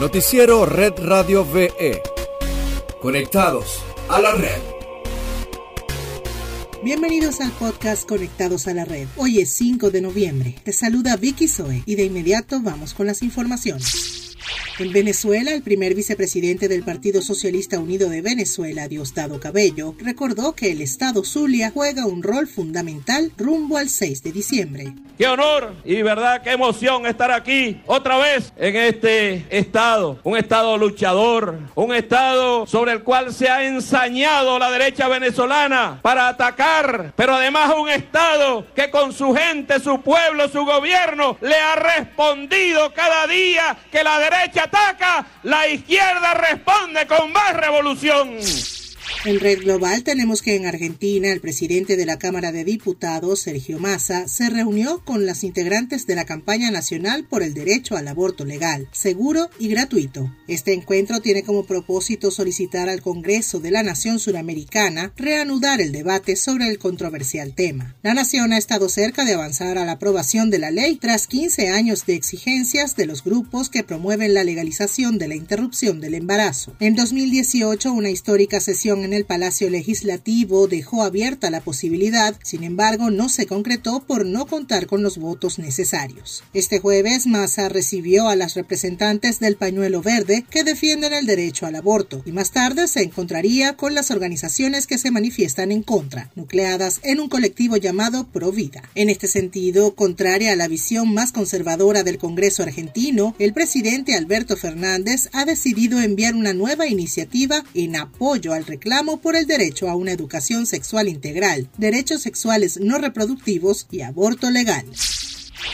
Noticiero Red Radio VE. Conectados a la red. Bienvenidos al podcast Conectados a la Red. Hoy es 5 de noviembre. Te saluda Vicky Zoe y de inmediato vamos con las informaciones. En Venezuela, el primer vicepresidente del Partido Socialista Unido de Venezuela, Diosdado Cabello, recordó que el Estado Zulia juega un rol fundamental rumbo al 6 de diciembre. Qué honor y verdad, qué emoción estar aquí otra vez en este Estado, un Estado luchador, un Estado sobre el cual se ha ensañado la derecha venezolana para atacar, pero además un Estado que con su gente, su pueblo, su gobierno le ha respondido cada día que la derecha ataca, la izquierda responde con más revolución. En Red Global tenemos que en Argentina el presidente de la Cámara de Diputados, Sergio Massa, se reunió con las integrantes de la campaña nacional por el derecho al aborto legal, seguro y gratuito. Este encuentro tiene como propósito solicitar al Congreso de la Nación Suramericana reanudar el debate sobre el controversial tema. La nación ha estado cerca de avanzar a la aprobación de la ley tras 15 años de exigencias de los grupos que promueven la legalización de la interrupción del embarazo. En 2018, una histórica sesión el Palacio Legislativo dejó abierta la posibilidad, sin embargo no se concretó por no contar con los votos necesarios. Este jueves Massa recibió a las representantes del pañuelo verde que defienden el derecho al aborto y más tarde se encontraría con las organizaciones que se manifiestan en contra, nucleadas en un colectivo llamado Provida. En este sentido, contraria a la visión más conservadora del Congreso argentino, el presidente Alberto Fernández ha decidido enviar una nueva iniciativa en apoyo al reclamo por el derecho a una educación sexual integral, derechos sexuales no reproductivos y aborto legal.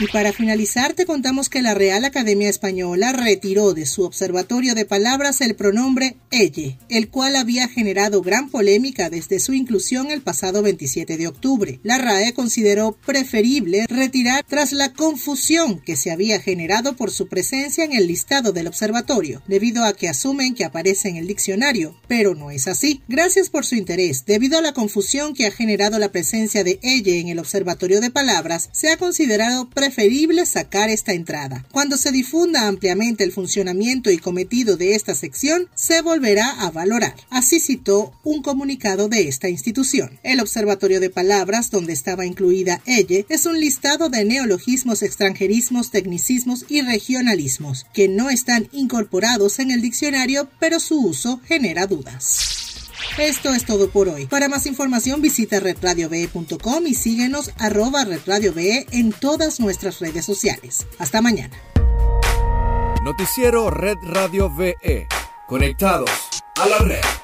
Y para finalizar te contamos que la Real Academia Española retiró de su observatorio de palabras el pronombre elle, el cual había generado gran polémica desde su inclusión el pasado 27 de octubre. La RAE consideró preferible retirar tras la confusión que se había generado por su presencia en el listado del observatorio, debido a que asumen que aparece en el diccionario, pero no es así. Gracias por su interés. Debido a la confusión que ha generado la presencia de elle en el observatorio de palabras, se ha considerado preferible sacar esta entrada. Cuando se difunda ampliamente el funcionamiento y cometido de esta sección, se volverá a valorar. Así citó un comunicado de esta institución. El Observatorio de Palabras, donde estaba incluida ella, es un listado de neologismos, extranjerismos, tecnicismos y regionalismos, que no están incorporados en el diccionario, pero su uso genera dudas. Esto es todo por hoy. Para más información visita redradiove.com y síguenos arroba redradiove en todas nuestras redes sociales. Hasta mañana. Noticiero Red Radio VE. Conectados a la red.